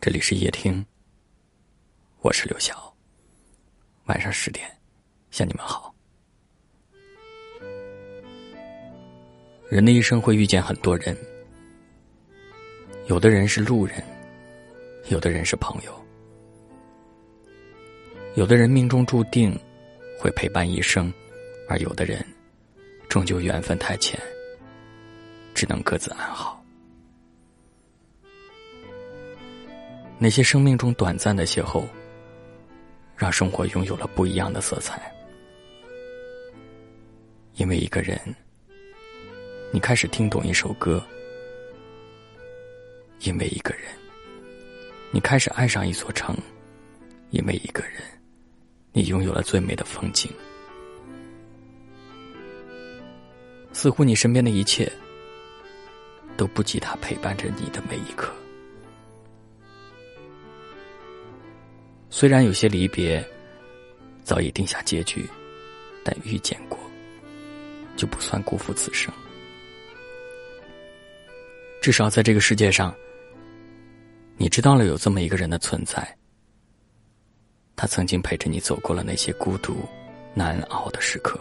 这里是夜听，我是刘晓。晚上十点，向你们好。人的一生会遇见很多人，有的人是路人，有的人是朋友，有的人命中注定会陪伴一生，而有的人终究缘分太浅，只能各自安好。那些生命中短暂的邂逅，让生活拥有了不一样的色彩。因为一个人，你开始听懂一首歌；因为一个人，你开始爱上一座城；因为一个人，你拥有了最美的风景。似乎你身边的一切，都不及他陪伴着你的每一刻。虽然有些离别早已定下结局，但遇见过就不算辜负此生。至少在这个世界上，你知道了有这么一个人的存在。他曾经陪着你走过了那些孤独难熬的时刻，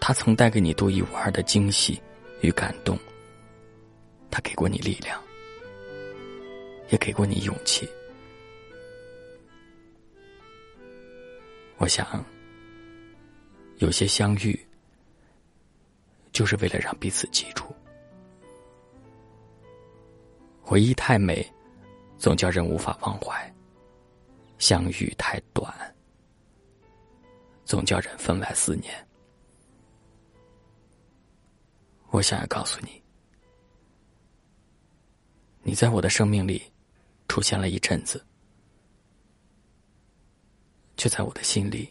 他曾带给你独一无二的惊喜与感动。他给过你力量，也给过你勇气。我想，有些相遇，就是为了让彼此记住。回忆太美，总叫人无法忘怀；相遇太短，总叫人分外思念。我想要告诉你，你在我的生命里出现了一阵子。却在我的心里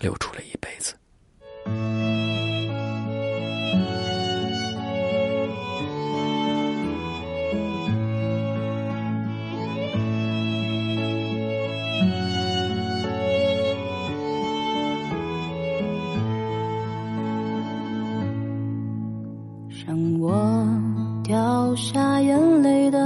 留住了一辈子。让我掉下眼泪的。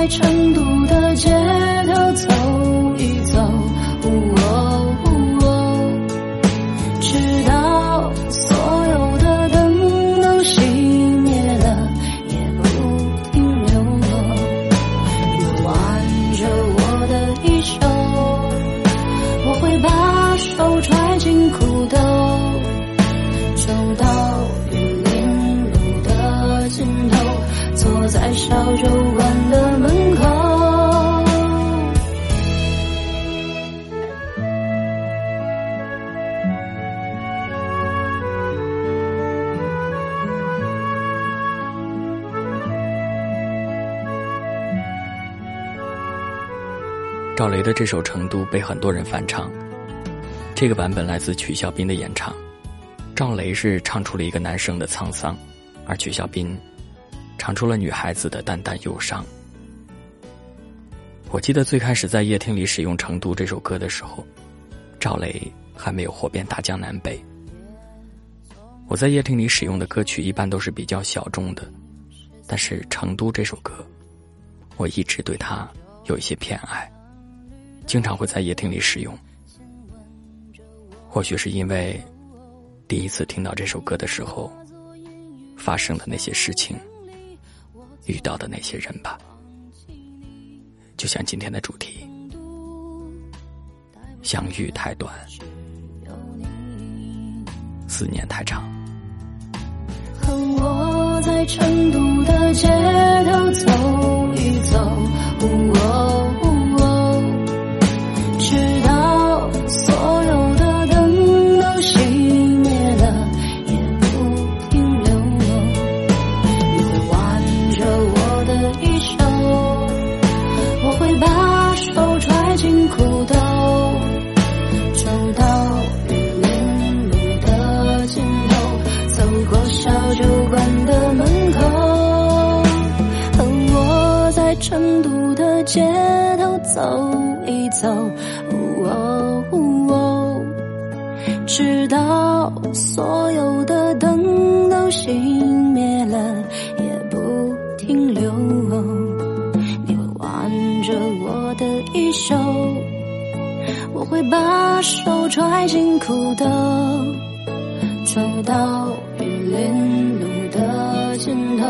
在成都。赵雷的这首《成都》被很多人翻唱，这个版本来自曲小斌的演唱。赵雷是唱出了一个男生的沧桑，而曲小斌唱出了女孩子的淡淡忧伤。我记得最开始在夜听里使用《成都》这首歌的时候，赵雷还没有火遍大江南北。我在夜听里使用的歌曲一般都是比较小众的，但是《成都》这首歌，我一直对它有一些偏爱。经常会在夜厅里使用。或许是因为第一次听到这首歌的时候发生的那些事情，遇到的那些人吧。就像今天的主题，相遇太短，思念太长。和我在成都的街头走辛苦都走到玉林路的尽头，走过小酒馆的门口，和我在成都的街头走一走，直到所有的灯都熄灭了也不停留。的衣袖，我会把手揣进裤兜，走到玉林路的尽头。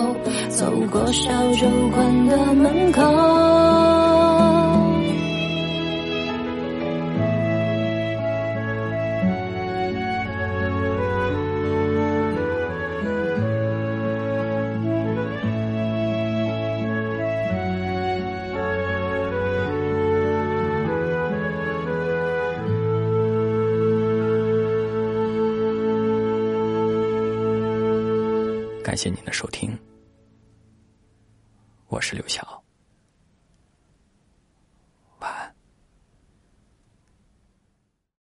走过小酒馆的门口，感谢您的收听。我是刘晓。